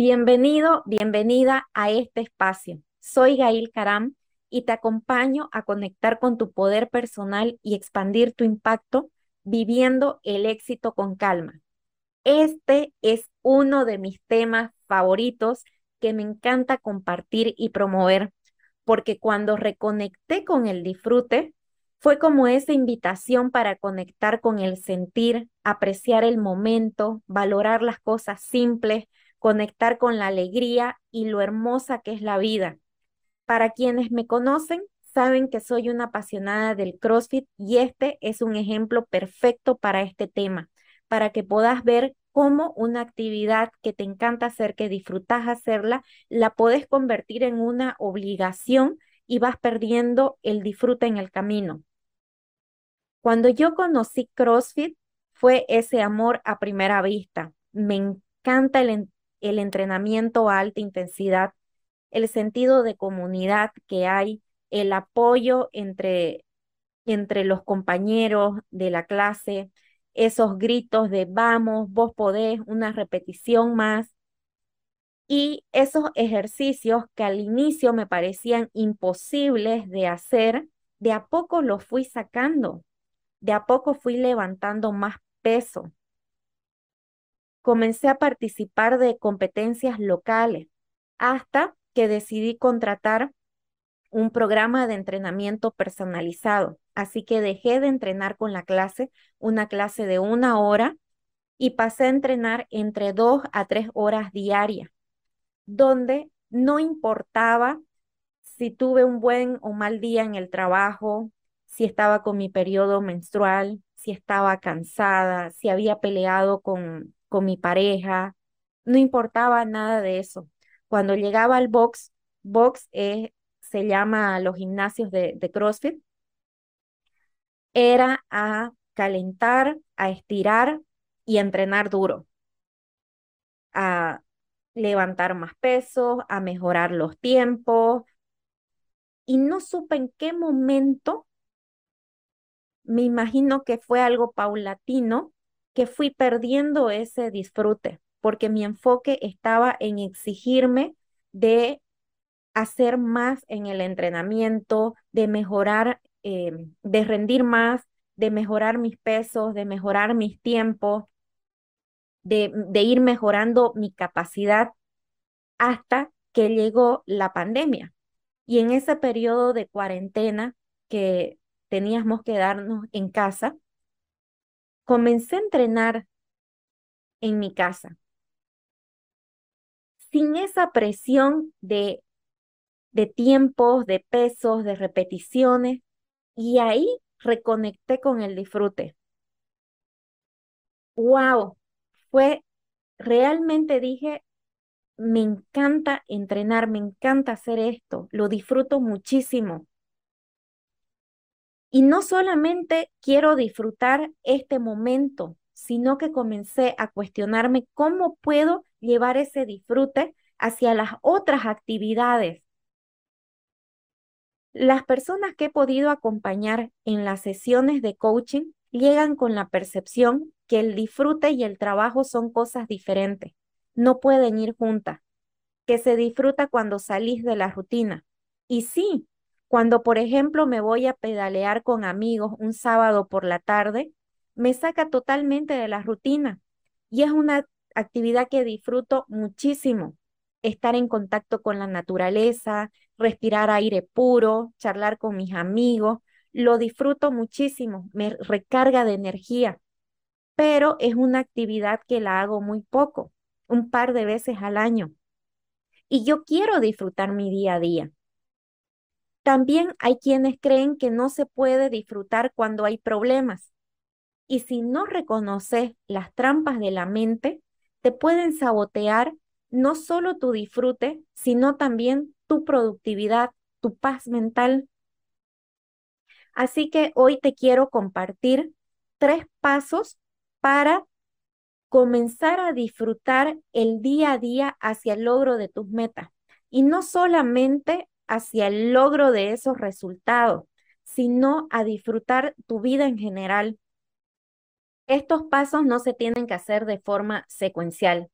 Bienvenido, bienvenida a este espacio. Soy Gail Karam y te acompaño a conectar con tu poder personal y expandir tu impacto viviendo el éxito con calma. Este es uno de mis temas favoritos que me encanta compartir y promover, porque cuando reconecté con el disfrute, fue como esa invitación para conectar con el sentir, apreciar el momento, valorar las cosas simples, conectar con la alegría y lo hermosa que es la vida. Para quienes me conocen, saben que soy una apasionada del CrossFit y este es un ejemplo perfecto para este tema, para que puedas ver cómo una actividad que te encanta hacer, que disfrutas hacerla, la puedes convertir en una obligación y vas perdiendo el disfrute en el camino. Cuando yo conocí CrossFit, fue ese amor a primera vista. Me encanta el, el entrenamiento a alta intensidad, el sentido de comunidad que hay, el apoyo entre, entre los compañeros de la clase, esos gritos de vamos, vos podés, una repetición más. Y esos ejercicios que al inicio me parecían imposibles de hacer, de a poco los fui sacando, de a poco fui levantando más peso. Comencé a participar de competencias locales hasta que decidí contratar un programa de entrenamiento personalizado. Así que dejé de entrenar con la clase, una clase de una hora, y pasé a entrenar entre dos a tres horas diarias, donde no importaba si tuve un buen o mal día en el trabajo, si estaba con mi periodo menstrual, si estaba cansada, si había peleado con, con mi pareja, no importaba nada de eso. Cuando llegaba al box, box es se llama los gimnasios de, de CrossFit, era a calentar, a estirar y entrenar duro, a levantar más peso, a mejorar los tiempos. Y no supe en qué momento, me imagino que fue algo paulatino, que fui perdiendo ese disfrute, porque mi enfoque estaba en exigirme de hacer más en el entrenamiento, de mejorar, eh, de rendir más, de mejorar mis pesos, de mejorar mis tiempos, de, de ir mejorando mi capacidad hasta que llegó la pandemia. Y en ese periodo de cuarentena que teníamos que darnos en casa, comencé a entrenar en mi casa, sin esa presión de de tiempos, de pesos, de repeticiones, y ahí reconecté con el disfrute. ¡Wow! Fue, realmente dije, me encanta entrenar, me encanta hacer esto, lo disfruto muchísimo. Y no solamente quiero disfrutar este momento, sino que comencé a cuestionarme cómo puedo llevar ese disfrute hacia las otras actividades las personas que he podido acompañar en las sesiones de coaching llegan con la percepción que el disfrute y el trabajo son cosas diferentes, no pueden ir juntas, que se disfruta cuando salís de la rutina. Y sí, cuando por ejemplo me voy a pedalear con amigos un sábado por la tarde, me saca totalmente de la rutina y es una actividad que disfruto muchísimo estar en contacto con la naturaleza, respirar aire puro, charlar con mis amigos. Lo disfruto muchísimo, me recarga de energía, pero es una actividad que la hago muy poco, un par de veces al año. Y yo quiero disfrutar mi día a día. También hay quienes creen que no se puede disfrutar cuando hay problemas. Y si no reconoces las trampas de la mente, te pueden sabotear no solo tu disfrute, sino también tu productividad, tu paz mental. Así que hoy te quiero compartir tres pasos para comenzar a disfrutar el día a día hacia el logro de tus metas. Y no solamente hacia el logro de esos resultados, sino a disfrutar tu vida en general. Estos pasos no se tienen que hacer de forma secuencial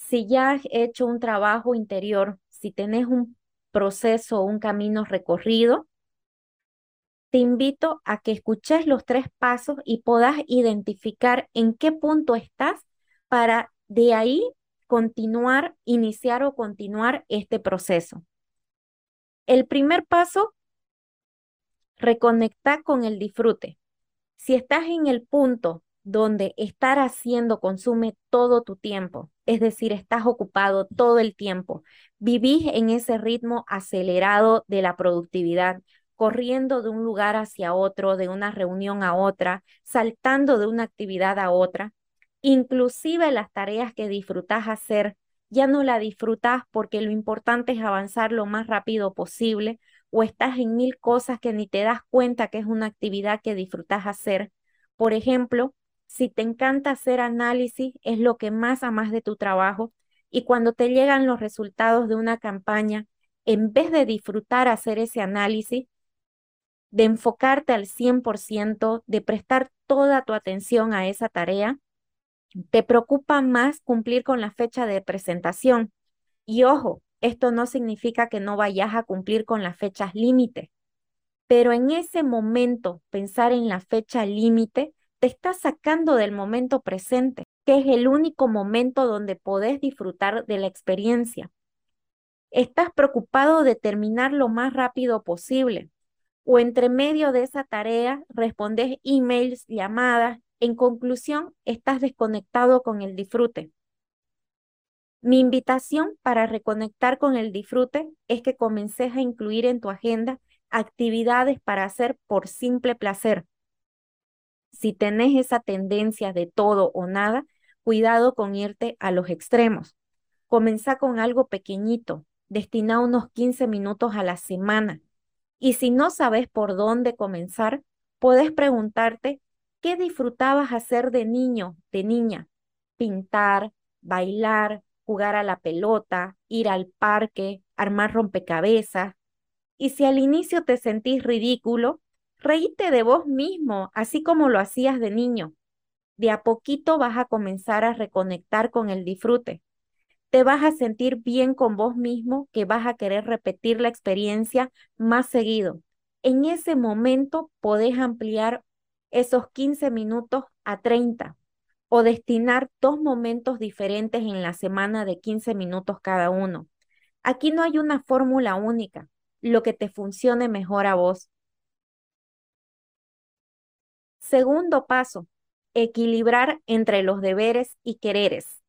si ya has hecho un trabajo interior, si tenés un proceso, un camino recorrido, te invito a que escuches los tres pasos y puedas identificar en qué punto estás para de ahí continuar, iniciar o continuar este proceso. El primer paso, reconectar con el disfrute. Si estás en el punto donde estar haciendo consume todo tu tiempo, es decir, estás ocupado todo el tiempo, vivís en ese ritmo acelerado de la productividad, corriendo de un lugar hacia otro, de una reunión a otra, saltando de una actividad a otra, inclusive las tareas que disfrutas hacer, ya no la disfrutas porque lo importante es avanzar lo más rápido posible o estás en mil cosas que ni te das cuenta que es una actividad que disfrutas hacer. Por ejemplo, si te encanta hacer análisis, es lo que más amas de tu trabajo y cuando te llegan los resultados de una campaña, en vez de disfrutar hacer ese análisis, de enfocarte al 100%, de prestar toda tu atención a esa tarea, te preocupa más cumplir con la fecha de presentación. Y ojo, esto no significa que no vayas a cumplir con las fechas límite, pero en ese momento pensar en la fecha límite te está sacando del momento presente, que es el único momento donde podés disfrutar de la experiencia. Estás preocupado de terminar lo más rápido posible o entre medio de esa tarea respondes emails, llamadas. En conclusión, estás desconectado con el disfrute. Mi invitación para reconectar con el disfrute es que comences a incluir en tu agenda actividades para hacer por simple placer, si tenés esa tendencia de todo o nada, cuidado con irte a los extremos. Comenzá con algo pequeñito, destina unos 15 minutos a la semana. Y si no sabes por dónde comenzar, puedes preguntarte qué disfrutabas hacer de niño, de niña. Pintar, bailar, jugar a la pelota, ir al parque, armar rompecabezas. Y si al inicio te sentís ridículo, Reíte de vos mismo, así como lo hacías de niño. De a poquito vas a comenzar a reconectar con el disfrute. Te vas a sentir bien con vos mismo, que vas a querer repetir la experiencia más seguido. En ese momento podés ampliar esos 15 minutos a 30 o destinar dos momentos diferentes en la semana de 15 minutos cada uno. Aquí no hay una fórmula única, lo que te funcione mejor a vos. Segundo paso, equilibrar entre los deberes y quereres.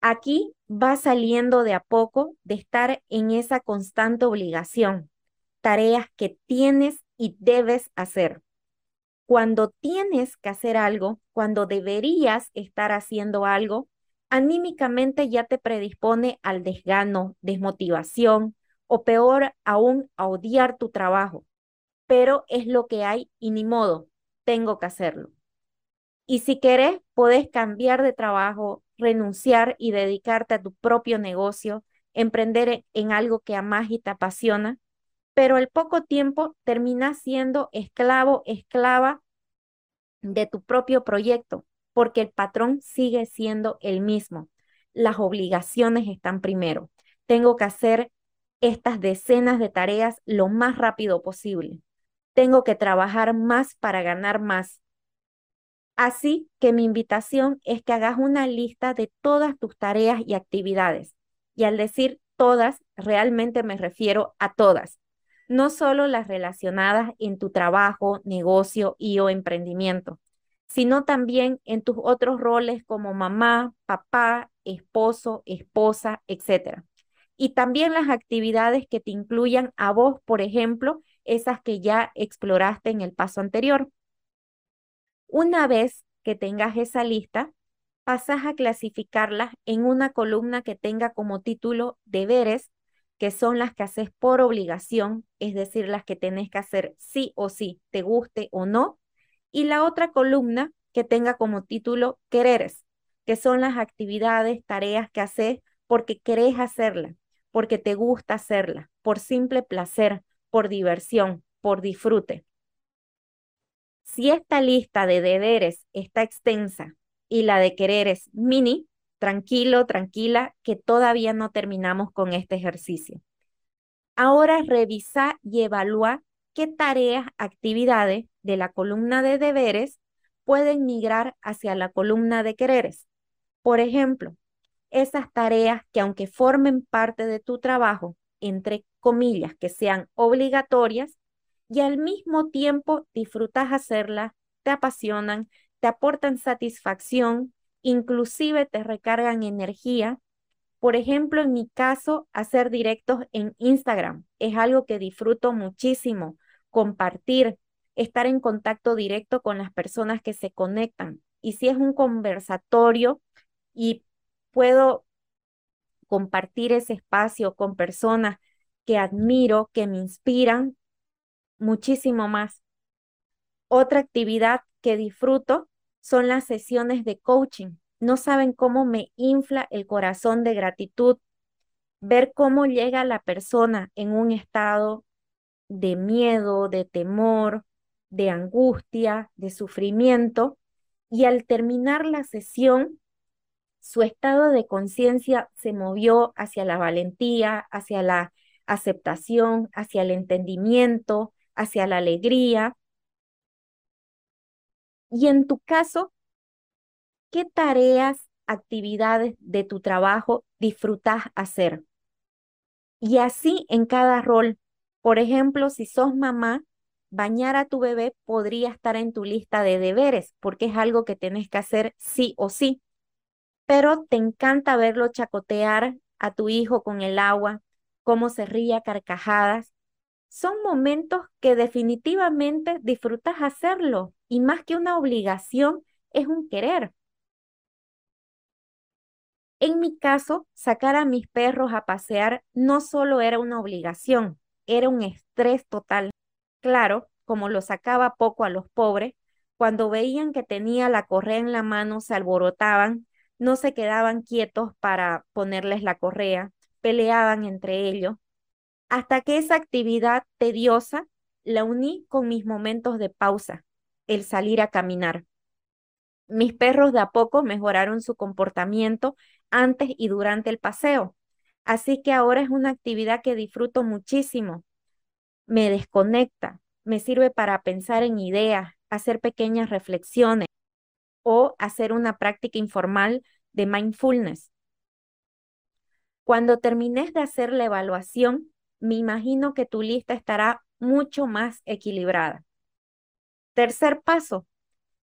Aquí va saliendo de a poco de estar en esa constante obligación, tareas que tienes y debes hacer. Cuando tienes que hacer algo, cuando deberías estar haciendo algo, anímicamente ya te predispone al desgano, desmotivación o peor aún a odiar tu trabajo. Pero es lo que hay y ni modo, tengo que hacerlo. Y si querés, puedes cambiar de trabajo, renunciar y dedicarte a tu propio negocio, emprender en algo que amas y te apasiona, pero al poco tiempo terminas siendo esclavo, esclava de tu propio proyecto, porque el patrón sigue siendo el mismo. Las obligaciones están primero. Tengo que hacer estas decenas de tareas lo más rápido posible tengo que trabajar más para ganar más. Así que mi invitación es que hagas una lista de todas tus tareas y actividades. Y al decir todas, realmente me refiero a todas, no solo las relacionadas en tu trabajo, negocio y o emprendimiento, sino también en tus otros roles como mamá, papá, esposo, esposa, etc. Y también las actividades que te incluyan a vos, por ejemplo, esas que ya exploraste en el paso anterior. Una vez que tengas esa lista, pasas a clasificarlas en una columna que tenga como título deberes, que son las que haces por obligación, es decir, las que tenés que hacer sí o sí, te guste o no, y la otra columna que tenga como título quereres, que son las actividades, tareas que haces porque querés hacerlas, porque te gusta hacerlas, por simple placer, por diversión, por disfrute. Si esta lista de deberes está extensa y la de quereres mini, tranquilo, tranquila, que todavía no terminamos con este ejercicio. Ahora revisa y evalúa qué tareas, actividades de la columna de deberes pueden migrar hacia la columna de quereres. Por ejemplo, esas tareas que aunque formen parte de tu trabajo, entre comillas, que sean obligatorias y al mismo tiempo disfrutas hacerlas, te apasionan, te aportan satisfacción, inclusive te recargan energía. Por ejemplo, en mi caso, hacer directos en Instagram es algo que disfruto muchísimo, compartir, estar en contacto directo con las personas que se conectan. Y si es un conversatorio y puedo compartir ese espacio con personas que admiro, que me inspiran muchísimo más. Otra actividad que disfruto son las sesiones de coaching. No saben cómo me infla el corazón de gratitud ver cómo llega la persona en un estado de miedo, de temor, de angustia, de sufrimiento, y al terminar la sesión su estado de conciencia se movió hacia la valentía, hacia la aceptación, hacia el entendimiento, hacia la alegría. Y en tu caso, ¿qué tareas, actividades de tu trabajo disfrutas hacer? Y así en cada rol. Por ejemplo, si sos mamá, bañar a tu bebé podría estar en tu lista de deberes, porque es algo que tienes que hacer sí o sí pero te encanta verlo chacotear a tu hijo con el agua, cómo se ríe a carcajadas. Son momentos que definitivamente disfrutas hacerlo y más que una obligación, es un querer. En mi caso, sacar a mis perros a pasear no solo era una obligación, era un estrés total. Claro, como lo sacaba poco a los pobres, cuando veían que tenía la correa en la mano se alborotaban no se quedaban quietos para ponerles la correa, peleaban entre ellos, hasta que esa actividad tediosa la uní con mis momentos de pausa, el salir a caminar. Mis perros de a poco mejoraron su comportamiento antes y durante el paseo, así que ahora es una actividad que disfruto muchísimo. Me desconecta, me sirve para pensar en ideas, hacer pequeñas reflexiones o hacer una práctica informal de mindfulness. Cuando termines de hacer la evaluación, me imagino que tu lista estará mucho más equilibrada. Tercer paso,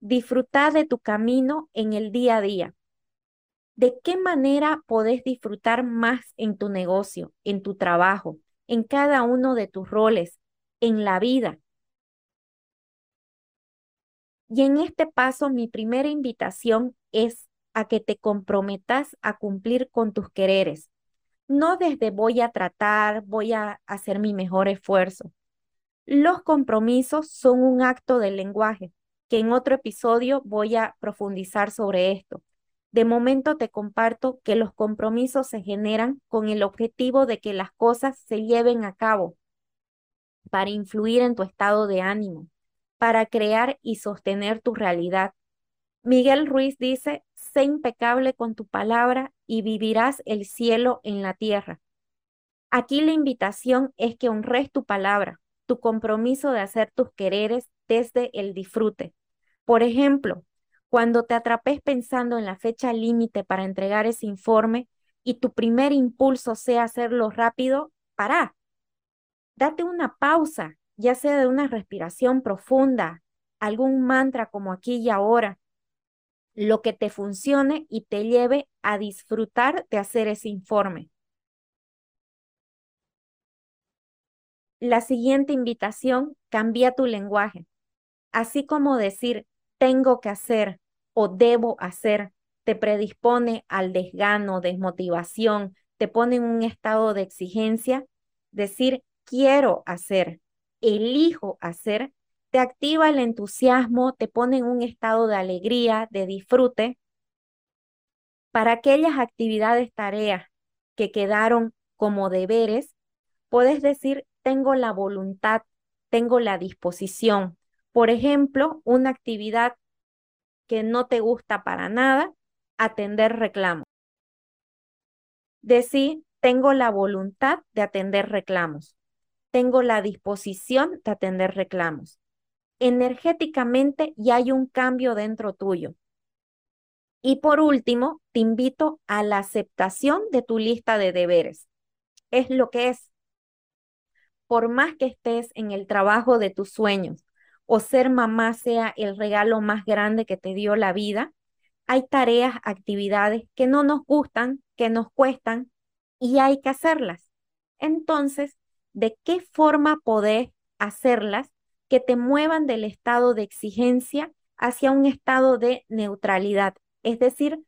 disfrutar de tu camino en el día a día. ¿De qué manera podés disfrutar más en tu negocio, en tu trabajo, en cada uno de tus roles, en la vida? Y en este paso, mi primera invitación es a que te comprometas a cumplir con tus quereres. No desde voy a tratar, voy a hacer mi mejor esfuerzo. Los compromisos son un acto del lenguaje, que en otro episodio voy a profundizar sobre esto. De momento te comparto que los compromisos se generan con el objetivo de que las cosas se lleven a cabo, para influir en tu estado de ánimo, para crear y sostener tu realidad. Miguel Ruiz dice, sé impecable con tu palabra y vivirás el cielo en la tierra. Aquí la invitación es que honres tu palabra, tu compromiso de hacer tus quereres desde el disfrute. Por ejemplo, cuando te atrapes pensando en la fecha límite para entregar ese informe y tu primer impulso sea hacerlo rápido, para. Date una pausa ya sea de una respiración profunda, algún mantra como aquí y ahora, lo que te funcione y te lleve a disfrutar de hacer ese informe. La siguiente invitación, cambia tu lenguaje. Así como decir tengo que hacer o debo hacer, te predispone al desgano, desmotivación, te pone en un estado de exigencia, decir quiero hacer elijo hacer, te activa el entusiasmo, te pone en un estado de alegría, de disfrute. Para aquellas actividades, tareas que quedaron como deberes, puedes decir, tengo la voluntad, tengo la disposición. Por ejemplo, una actividad que no te gusta para nada, atender reclamos. Decir, tengo la voluntad de atender reclamos. Tengo la disposición de atender reclamos. Energéticamente ya hay un cambio dentro tuyo. Y por último, te invito a la aceptación de tu lista de deberes. Es lo que es. Por más que estés en el trabajo de tus sueños o ser mamá sea el regalo más grande que te dio la vida, hay tareas, actividades que no nos gustan, que nos cuestan y hay que hacerlas. Entonces, ¿de qué forma podés hacerlas que te muevan del estado de exigencia hacia un estado de neutralidad? Es decir,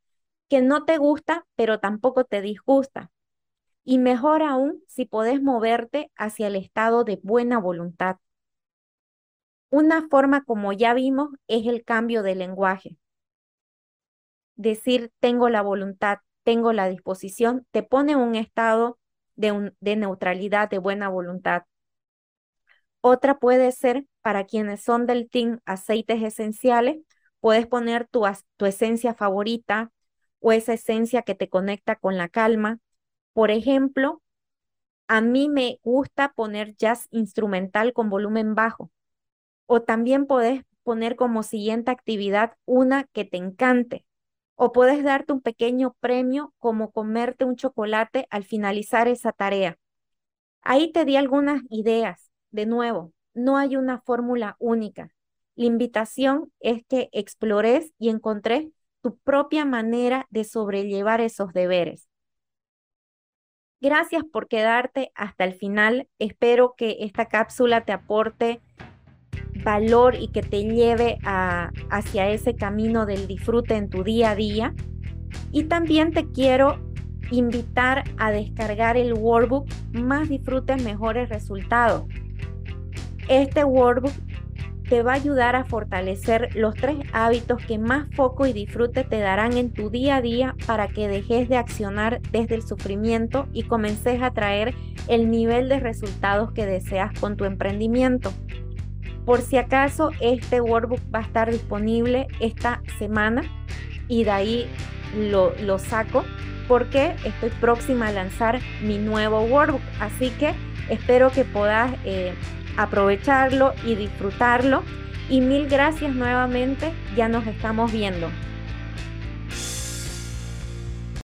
que no te gusta, pero tampoco te disgusta. Y mejor aún si podés moverte hacia el estado de buena voluntad. Una forma, como ya vimos, es el cambio de lenguaje. Decir tengo la voluntad, tengo la disposición, te pone en un estado de, de neutralidad, de buena voluntad. Otra puede ser para quienes son del team aceites esenciales, Puedes poner tu, tu esencia favorita o esa esencia que te conecta con la calma. Por ejemplo, a mí me gusta poner jazz instrumental con volumen bajo. O también puedes poner como siguiente actividad una que te encante. O puedes darte un pequeño premio como comerte un chocolate al finalizar esa tarea. Ahí te di algunas ideas. De nuevo, no hay una fórmula única. La invitación es que explores y encontres tu propia manera de sobrellevar esos deberes. Gracias por quedarte hasta el final. Espero que esta cápsula te aporte valor y que te lleve hacia ese camino del disfrute en tu día a día. Y también te quiero invitar a descargar el workbook Más disfrutes, mejores resultados. Este workbook te va a ayudar a fortalecer los tres hábitos que más foco y disfrute te darán en tu día a día para que dejes de accionar desde el sufrimiento y comences a traer el nivel de resultados que deseas con tu emprendimiento. Por si acaso, este workbook va a estar disponible esta semana y de ahí lo, saco porque estoy próxima a lanzar mi nuevo workbook. Así que espero que puedas... Eh, aprovecharlo y disfrutarlo. Y mil gracias nuevamente, ya nos estamos viendo.